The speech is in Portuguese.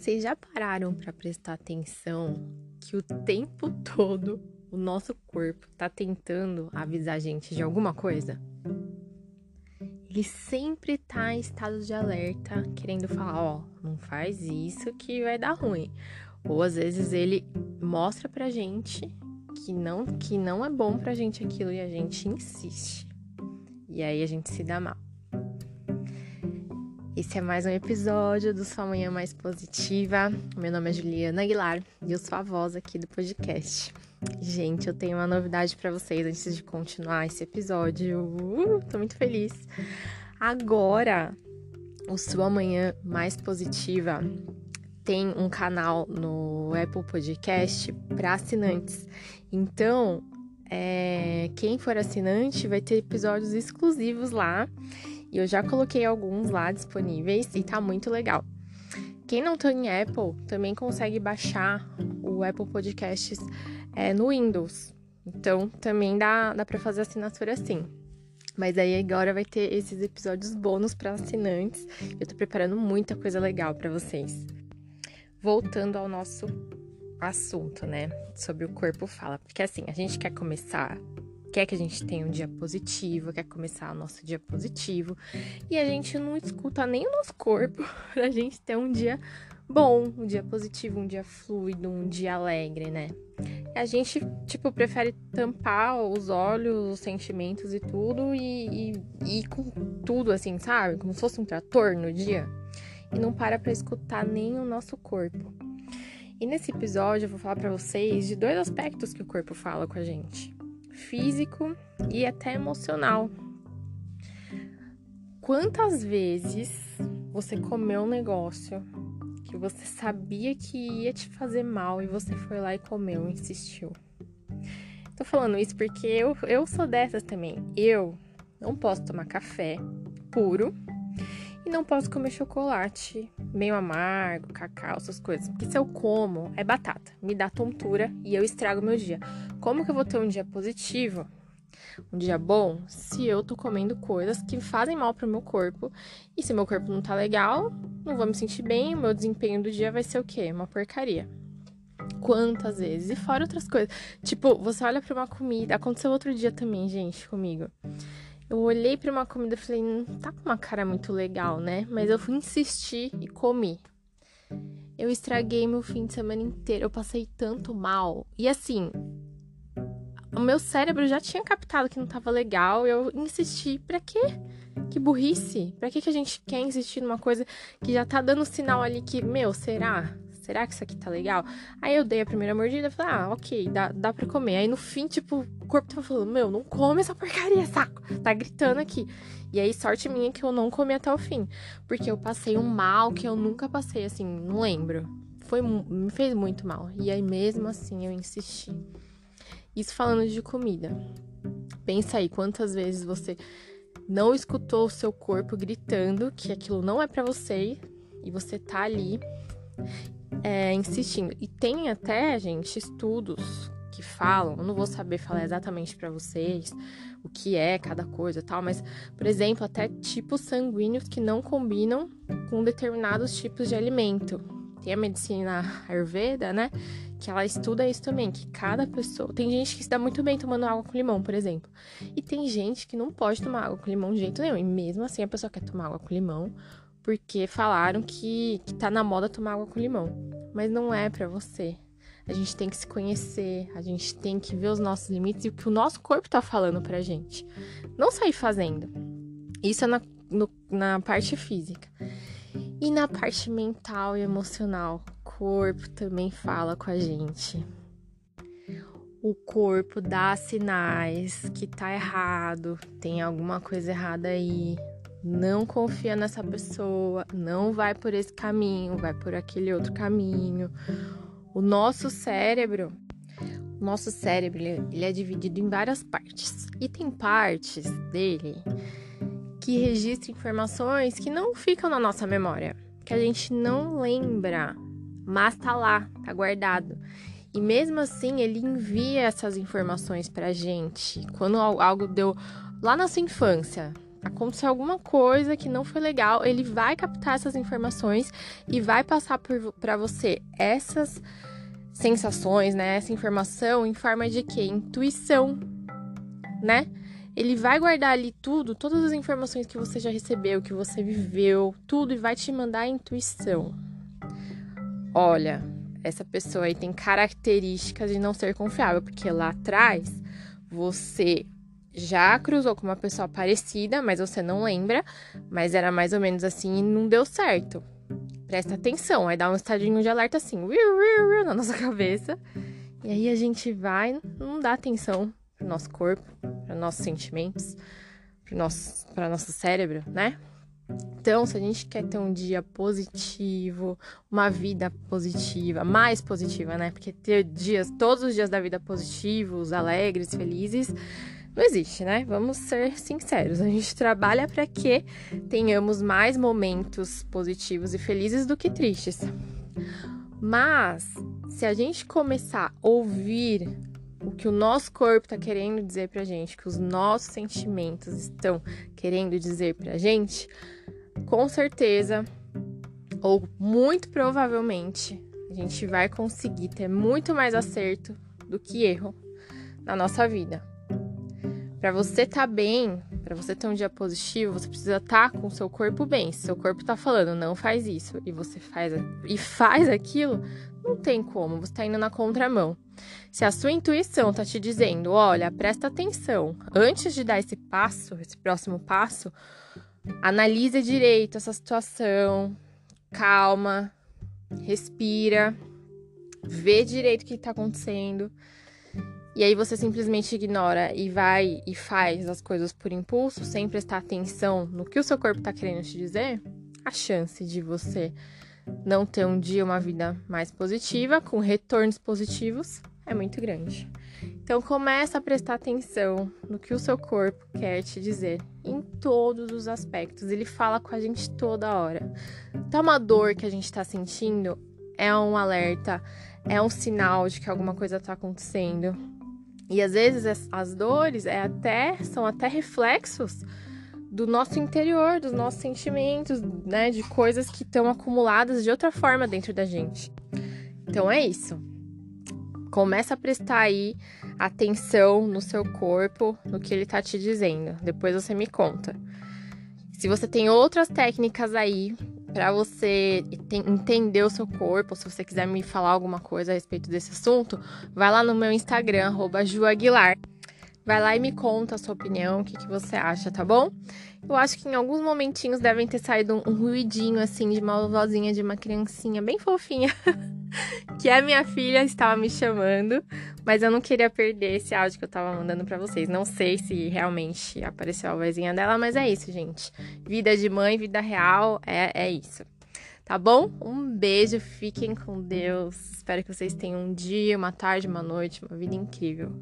Vocês já pararam para prestar atenção que o tempo todo o nosso corpo tá tentando avisar a gente de alguma coisa? Ele sempre tá em estado de alerta, querendo falar, ó, oh, não faz isso que vai dar ruim. Ou às vezes ele mostra pra gente que não que não é bom pra gente aquilo e a gente insiste. E aí a gente se dá mal. Esse é mais um episódio do Sua Manhã Mais Positiva. Meu nome é Juliana Aguilar e eu sou a voz aqui do podcast. Gente, eu tenho uma novidade para vocês antes de continuar esse episódio. Uh, tô muito feliz. Agora, o Sua Manhã Mais Positiva tem um canal no Apple Podcast para assinantes. Então, é, quem for assinante vai ter episódios exclusivos lá e eu já coloquei alguns lá disponíveis e tá muito legal. Quem não tem Apple também consegue baixar o Apple Podcasts é, no Windows. Então também dá, dá para fazer assinatura assim. Mas aí agora vai ter esses episódios bônus para assinantes. Eu tô preparando muita coisa legal para vocês. Voltando ao nosso assunto, né? Sobre o corpo fala. Porque assim, a gente quer começar quer que a gente tenha um dia positivo, quer começar o nosso dia positivo, e a gente não escuta nem o nosso corpo pra gente ter um dia bom, um dia positivo, um dia fluido, um dia alegre, né? A gente, tipo, prefere tampar os olhos, os sentimentos e tudo e, e, com tudo, assim, sabe? Como se fosse um trator no dia. E não para pra escutar nem o nosso corpo. E nesse episódio eu vou falar para vocês de dois aspectos que o corpo fala com a gente físico e até emocional. Quantas vezes você comeu um negócio que você sabia que ia te fazer mal e você foi lá e comeu, insistiu? Tô falando isso porque eu, eu sou dessas também. Eu não posso tomar café puro e não posso comer chocolate meio amargo, cacau, essas coisas. Porque se eu como, é batata. Me dá tontura e eu estrago meu dia. Como que eu vou ter um dia positivo, um dia bom, se eu tô comendo coisas que fazem mal pro meu corpo? E se meu corpo não tá legal, não vou me sentir bem, o meu desempenho do dia vai ser o quê? Uma porcaria. Quantas vezes? E fora outras coisas. Tipo, você olha pra uma comida. Aconteceu outro dia também, gente, comigo. Eu olhei para uma comida e falei, não tá com uma cara muito legal, né? Mas eu fui insistir e comi. Eu estraguei meu fim de semana inteiro. Eu passei tanto mal. E assim, o meu cérebro já tinha captado que não tava legal. Eu insisti. Pra quê? Que burrice. Pra que, que a gente quer insistir numa coisa que já tá dando sinal ali que, meu, será? será que isso aqui tá legal? Aí eu dei a primeira mordida e falei, ah, ok, dá, dá pra comer. Aí no fim, tipo, o corpo tava falando, meu, não come essa porcaria, saco. Tá gritando aqui. E aí, sorte minha que eu não comi até o fim. Porque eu passei um mal que eu nunca passei, assim, não lembro. Foi, me fez muito mal. E aí, mesmo assim, eu insisti. Isso falando de comida. Pensa aí, quantas vezes você não escutou o seu corpo gritando que aquilo não é para você e você tá ali é, insistindo. E tem até, gente, estudos que falam, eu não vou saber falar exatamente para vocês o que é cada coisa tal, mas, por exemplo, até tipos sanguíneos que não combinam com determinados tipos de alimento. Tem a medicina Ayurveda, né? Que ela estuda isso também, que cada pessoa. Tem gente que se dá muito bem tomando água com limão, por exemplo. E tem gente que não pode tomar água com limão de jeito nenhum. E mesmo assim a pessoa quer tomar água com limão porque falaram que, que tá na moda tomar água com limão. Mas não é para você. A gente tem que se conhecer, a gente tem que ver os nossos limites e o que o nosso corpo tá falando pra gente. Não sair fazendo. Isso é na, no, na parte física. E na parte mental e emocional, corpo também fala com a gente. O corpo dá sinais que tá errado, tem alguma coisa errada aí, não confia nessa pessoa, não vai por esse caminho, vai por aquele outro caminho. O nosso cérebro, o nosso cérebro, ele é dividido em várias partes. E tem partes dele que registram informações que não ficam na nossa memória, que a gente não lembra, mas tá lá, tá guardado. E mesmo assim, ele envia essas informações pra gente. Quando algo deu lá na sua infância, aconteceu alguma coisa que não foi legal, ele vai captar essas informações e vai passar para você essas sensações, né? Essa informação em forma de quê? Intuição, né? Ele vai guardar ali tudo, todas as informações que você já recebeu, que você viveu, tudo e vai te mandar a intuição. Olha, essa pessoa aí tem características de não ser confiável, porque lá atrás você já cruzou com uma pessoa parecida, mas você não lembra, mas era mais ou menos assim e não deu certo. Presta atenção, aí dá um estadinho de alerta assim, na nossa cabeça. E aí a gente vai, não dá atenção pro nosso corpo, para nossos sentimentos, para nosso, nosso cérebro, né? Então, se a gente quer ter um dia positivo, uma vida positiva, mais positiva, né? Porque ter dias, todos os dias da vida positivos, alegres, felizes, não existe, né? Vamos ser sinceros. A gente trabalha para que tenhamos mais momentos positivos e felizes do que tristes. Mas se a gente começar a ouvir o que o nosso corpo está querendo dizer pra gente, que os nossos sentimentos estão querendo dizer pra gente, com certeza, ou muito provavelmente, a gente vai conseguir ter muito mais acerto do que erro na nossa vida. Para você estar tá bem, para você ter um dia positivo, você precisa estar tá com seu corpo bem. Se seu corpo tá falando, não faz isso, e você faz e faz aquilo, não tem como, você tá indo na contramão. Se a sua intuição tá te dizendo, olha, presta atenção, antes de dar esse passo, esse próximo passo, analisa direito essa situação, calma, respira, vê direito o que tá acontecendo e aí você simplesmente ignora e vai e faz as coisas por impulso, sem prestar atenção no que o seu corpo está querendo te dizer, a chance de você não ter um dia uma vida mais positiva, com retornos positivos, é muito grande. Então começa a prestar atenção no que o seu corpo quer te dizer em todos os aspectos. Ele fala com a gente toda hora. Então uma dor que a gente está sentindo é um alerta, é um sinal de que alguma coisa está acontecendo. E às vezes as dores é até são até reflexos do nosso interior, dos nossos sentimentos, né, de coisas que estão acumuladas de outra forma dentro da gente. Então é isso. Começa a prestar aí atenção no seu corpo, no que ele tá te dizendo. Depois você me conta. Se você tem outras técnicas aí para você entender o seu corpo, se você quiser me falar alguma coisa a respeito desse assunto, vai lá no meu Instagram, @juaguilar. Vai lá e me conta a sua opinião, o que, que você acha, tá bom? Eu acho que em alguns momentinhos devem ter saído um, ruidinho assim de uma vozinha de uma criancinha bem fofinha. que a minha filha estava me chamando, mas eu não queria perder esse áudio que eu estava mandando para vocês. Não sei se realmente apareceu a vozinha dela, mas é isso, gente. Vida de mãe, vida real, é, é isso. Tá bom? Um beijo, fiquem com Deus. Espero que vocês tenham um dia, uma tarde, uma noite, uma vida incrível.